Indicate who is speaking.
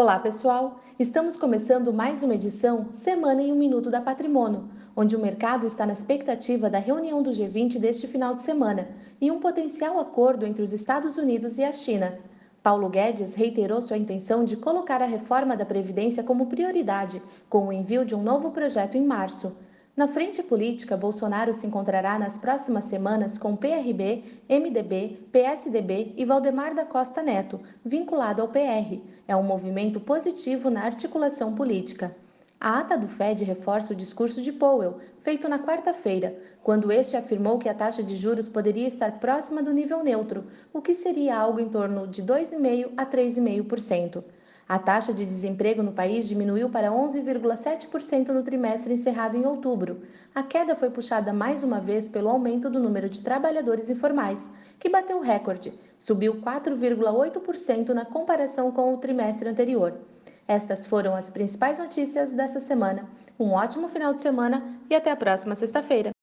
Speaker 1: Olá, pessoal! Estamos começando mais uma edição Semana em um Minuto da Patrimônio, onde o mercado está na expectativa da reunião do G20 deste final de semana e um potencial acordo entre os Estados Unidos e a China. Paulo Guedes reiterou sua intenção de colocar a reforma da Previdência como prioridade, com o envio de um novo projeto em março. Na frente política, Bolsonaro se encontrará nas próximas semanas com PRB, MDB, PSDB e Valdemar da Costa Neto, vinculado ao PR. É um movimento positivo na articulação política. A ata do Fed reforça o discurso de Powell, feito na quarta-feira, quando este afirmou que a taxa de juros poderia estar próxima do nível neutro, o que seria algo em torno de 2,5% a 3,5%. A taxa de desemprego no país diminuiu para 11,7% no trimestre encerrado em outubro. A queda foi puxada mais uma vez pelo aumento do número de trabalhadores informais, que bateu recorde, subiu 4,8% na comparação com o trimestre anterior. Estas foram as principais notícias dessa semana. Um ótimo final de semana e até a próxima sexta-feira.